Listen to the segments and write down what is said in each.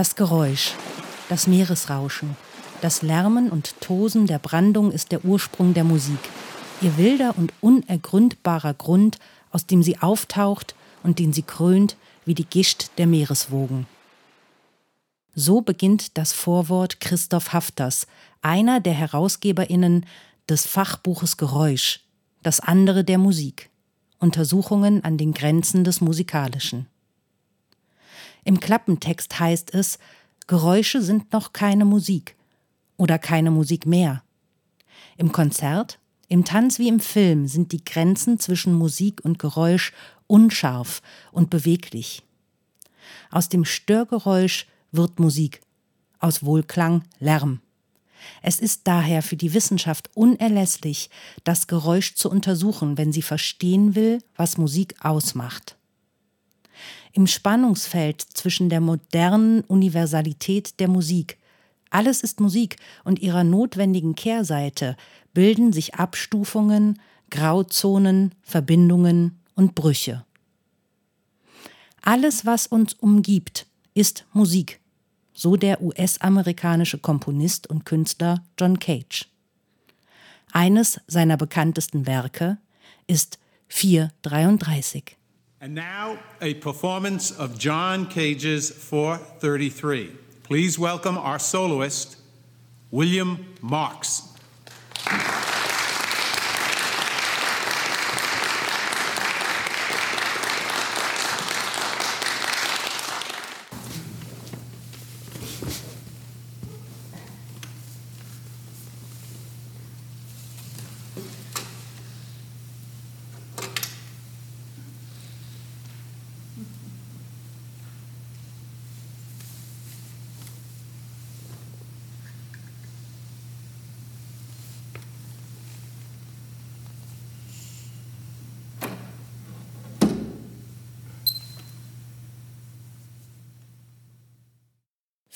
Das Geräusch, das Meeresrauschen, das Lärmen und Tosen der Brandung ist der Ursprung der Musik, ihr wilder und unergründbarer Grund, aus dem sie auftaucht und den sie krönt wie die Gischt der Meereswogen. So beginnt das Vorwort Christoph Hafters, einer der Herausgeberinnen des Fachbuches Geräusch, das andere der Musik. Untersuchungen an den Grenzen des Musikalischen. Im Klappentext heißt es, Geräusche sind noch keine Musik oder keine Musik mehr. Im Konzert, im Tanz wie im Film sind die Grenzen zwischen Musik und Geräusch unscharf und beweglich. Aus dem Störgeräusch wird Musik, aus Wohlklang Lärm. Es ist daher für die Wissenschaft unerlässlich, das Geräusch zu untersuchen, wenn sie verstehen will, was Musik ausmacht im Spannungsfeld zwischen der modernen Universalität der Musik. Alles ist Musik und ihrer notwendigen Kehrseite bilden sich Abstufungen, Grauzonen, Verbindungen und Brüche. Alles, was uns umgibt, ist Musik, so der US-amerikanische Komponist und Künstler John Cage. Eines seiner bekanntesten Werke ist 433. And now, a performance of John Cage's 433. Please welcome our soloist, William Marks.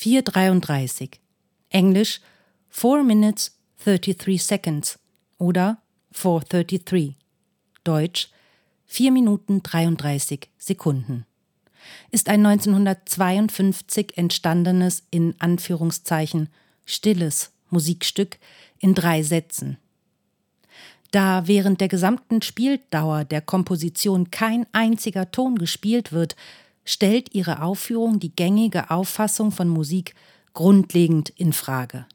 433. Englisch 4 minutes 33 seconds oder 433. Deutsch 4 Minuten 33 Sekunden. Ist ein 1952 entstandenes in Anführungszeichen stilles Musikstück in drei Sätzen. Da während der gesamten Spieldauer der Komposition kein einziger Ton gespielt wird, stellt ihre Aufführung die gängige Auffassung von Musik grundlegend in Frage.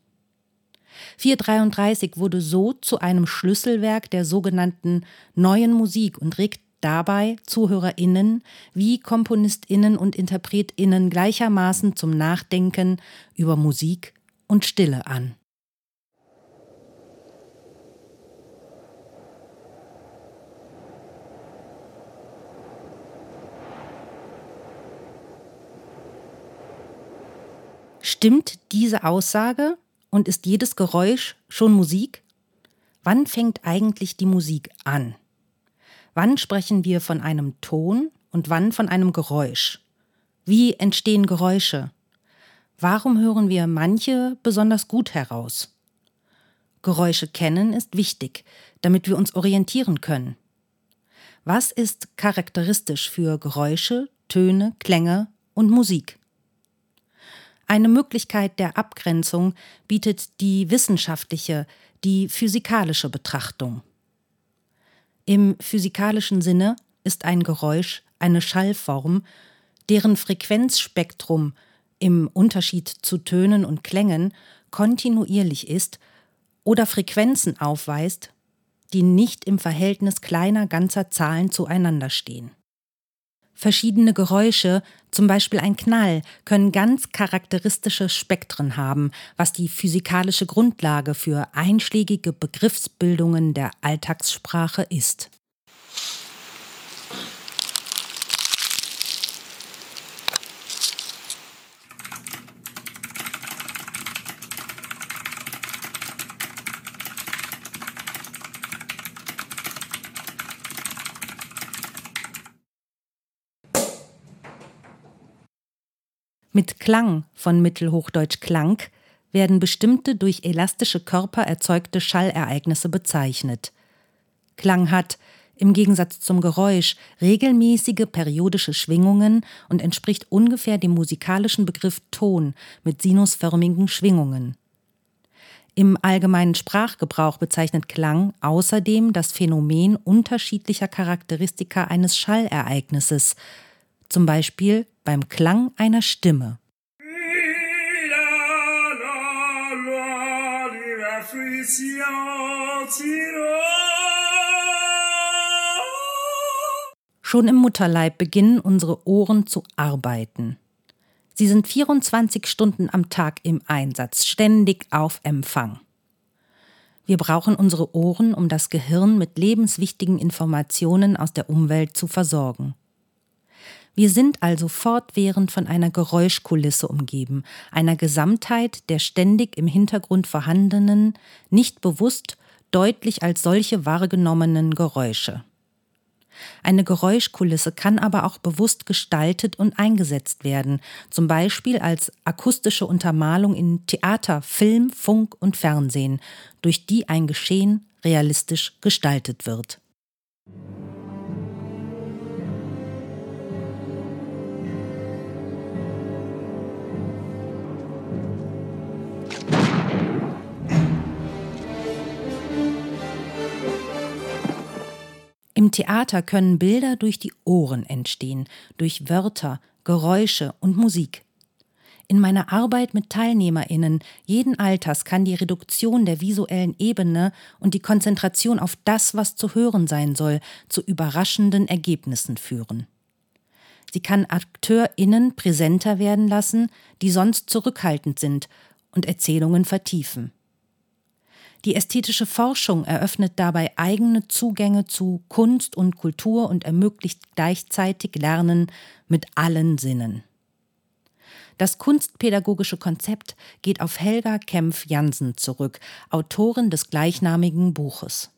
433 wurde so zu einem Schlüsselwerk der sogenannten neuen Musik und regt dabei ZuhörerInnen wie KomponistInnen und InterpretInnen gleichermaßen zum Nachdenken über Musik und Stille an. Stimmt diese Aussage und ist jedes Geräusch schon Musik? Wann fängt eigentlich die Musik an? Wann sprechen wir von einem Ton und wann von einem Geräusch? Wie entstehen Geräusche? Warum hören wir manche besonders gut heraus? Geräusche kennen ist wichtig, damit wir uns orientieren können. Was ist charakteristisch für Geräusche, Töne, Klänge und Musik? Eine Möglichkeit der Abgrenzung bietet die wissenschaftliche, die physikalische Betrachtung. Im physikalischen Sinne ist ein Geräusch eine Schallform, deren Frequenzspektrum im Unterschied zu Tönen und Klängen kontinuierlich ist oder Frequenzen aufweist, die nicht im Verhältnis kleiner ganzer Zahlen zueinander stehen. Verschiedene Geräusche, zum Beispiel ein Knall, können ganz charakteristische Spektren haben, was die physikalische Grundlage für einschlägige Begriffsbildungen der Alltagssprache ist. Mit Klang von Mittelhochdeutsch Klang werden bestimmte durch elastische Körper erzeugte Schallereignisse bezeichnet. Klang hat, im Gegensatz zum Geräusch, regelmäßige periodische Schwingungen und entspricht ungefähr dem musikalischen Begriff Ton mit sinusförmigen Schwingungen. Im allgemeinen Sprachgebrauch bezeichnet Klang außerdem das Phänomen unterschiedlicher Charakteristika eines Schallereignisses, zum Beispiel beim Klang einer Stimme. Schon im Mutterleib beginnen unsere Ohren zu arbeiten. Sie sind 24 Stunden am Tag im Einsatz, ständig auf Empfang. Wir brauchen unsere Ohren, um das Gehirn mit lebenswichtigen Informationen aus der Umwelt zu versorgen. Wir sind also fortwährend von einer Geräuschkulisse umgeben, einer Gesamtheit der ständig im Hintergrund vorhandenen, nicht bewusst, deutlich als solche wahrgenommenen Geräusche. Eine Geräuschkulisse kann aber auch bewusst gestaltet und eingesetzt werden, zum Beispiel als akustische Untermalung in Theater, Film, Funk und Fernsehen, durch die ein Geschehen realistisch gestaltet wird. Im Theater können Bilder durch die Ohren entstehen, durch Wörter, Geräusche und Musik. In meiner Arbeit mit Teilnehmerinnen jeden Alters kann die Reduktion der visuellen Ebene und die Konzentration auf das, was zu hören sein soll, zu überraschenden Ergebnissen führen. Sie kann Akteurinnen präsenter werden lassen, die sonst zurückhaltend sind, und Erzählungen vertiefen. Die ästhetische Forschung eröffnet dabei eigene Zugänge zu Kunst und Kultur und ermöglicht gleichzeitig Lernen mit allen Sinnen. Das kunstpädagogische Konzept geht auf Helga Kempf-Jansen zurück, Autorin des gleichnamigen Buches.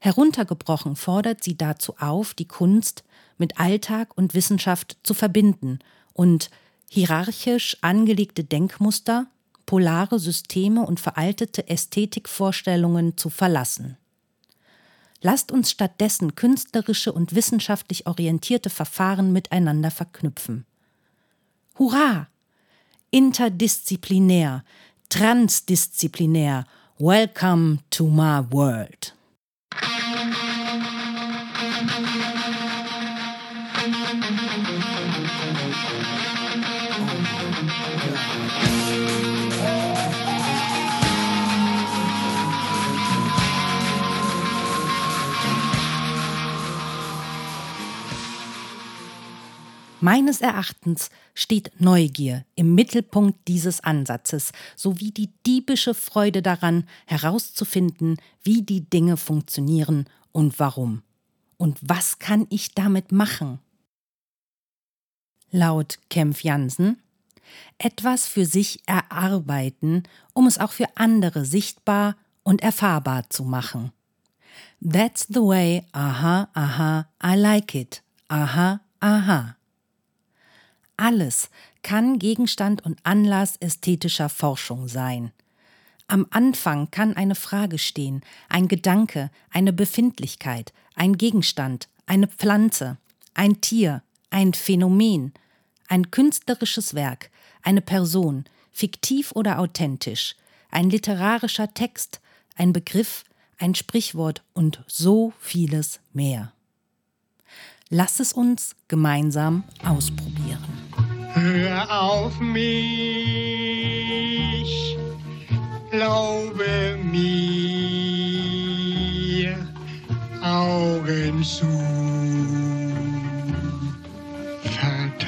Heruntergebrochen fordert sie dazu auf, die Kunst mit Alltag und Wissenschaft zu verbinden und hierarchisch angelegte Denkmuster polare Systeme und veraltete Ästhetikvorstellungen zu verlassen. Lasst uns stattdessen künstlerische und wissenschaftlich orientierte Verfahren miteinander verknüpfen. Hurra! Interdisziplinär, transdisziplinär, welcome to my world. Meines Erachtens steht Neugier im Mittelpunkt dieses Ansatzes sowie die diebische Freude daran, herauszufinden, wie die Dinge funktionieren und warum. Und was kann ich damit machen? Laut Kempf Jansen etwas für sich erarbeiten, um es auch für andere sichtbar und erfahrbar zu machen. That's the way, aha, aha, I like it, aha, aha. Alles kann Gegenstand und Anlass ästhetischer Forschung sein. Am Anfang kann eine Frage stehen, ein Gedanke, eine Befindlichkeit, ein Gegenstand, eine Pflanze, ein Tier, ein Phänomen, ein künstlerisches Werk, eine Person, fiktiv oder authentisch, ein literarischer Text, ein Begriff, ein Sprichwort und so vieles mehr. Lass es uns gemeinsam ausprobieren. Hör auf mich, glaube mir, Augen zu.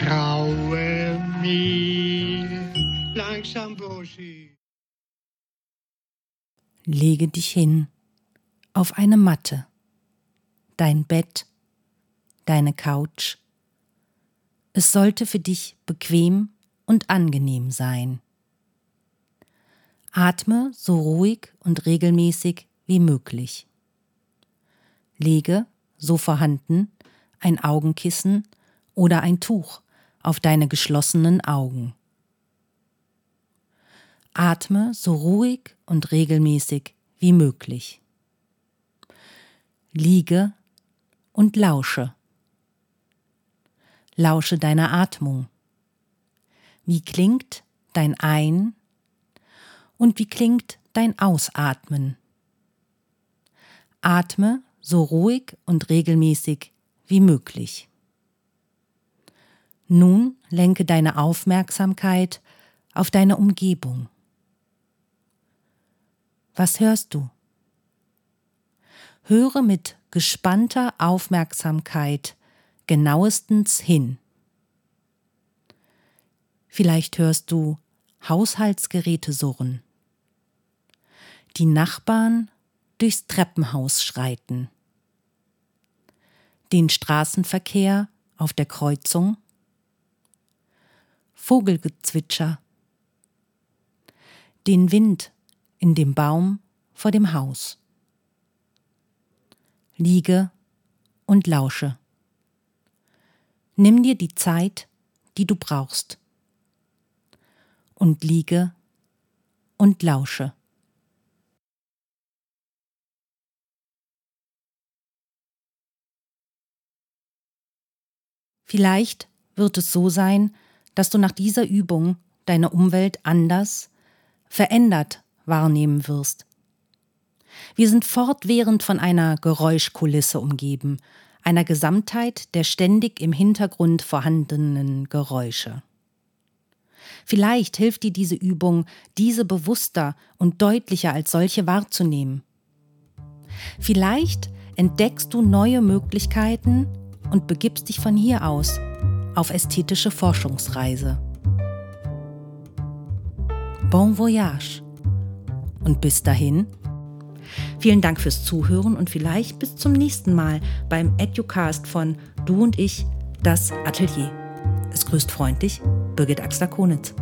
traue mir langsam Buschi. Lege dich hin auf eine Matte, dein Bett, deine Couch. Es sollte für dich bequem und angenehm sein. Atme so ruhig und regelmäßig wie möglich. Lege, so vorhanden, ein Augenkissen oder ein Tuch auf deine geschlossenen Augen. Atme so ruhig und regelmäßig wie möglich. Liege und lausche. Lausche deiner Atmung. Wie klingt dein Ein- und wie klingt dein Ausatmen? Atme so ruhig und regelmäßig wie möglich. Nun lenke deine Aufmerksamkeit auf deine Umgebung. Was hörst du? Höre mit gespannter Aufmerksamkeit genauestens hin. Vielleicht hörst du Haushaltsgeräte surren, die Nachbarn durchs Treppenhaus schreiten, den Straßenverkehr auf der Kreuzung, Vogelgezwitscher, den Wind in dem Baum vor dem Haus. Liege und lausche. Nimm dir die Zeit, die du brauchst. Und liege und lausche. Vielleicht wird es so sein, dass du nach dieser Übung deine Umwelt anders, verändert wahrnehmen wirst. Wir sind fortwährend von einer Geräuschkulisse umgeben, einer Gesamtheit der ständig im Hintergrund vorhandenen Geräusche. Vielleicht hilft dir diese Übung, diese bewusster und deutlicher als solche wahrzunehmen. Vielleicht entdeckst du neue Möglichkeiten und begibst dich von hier aus auf ästhetische Forschungsreise. Bon voyage! Und bis dahin, vielen Dank fürs Zuhören und vielleicht bis zum nächsten Mal beim Educast von Du und ich, das Atelier. Es grüßt freundlich Birgit Axler-Konitz.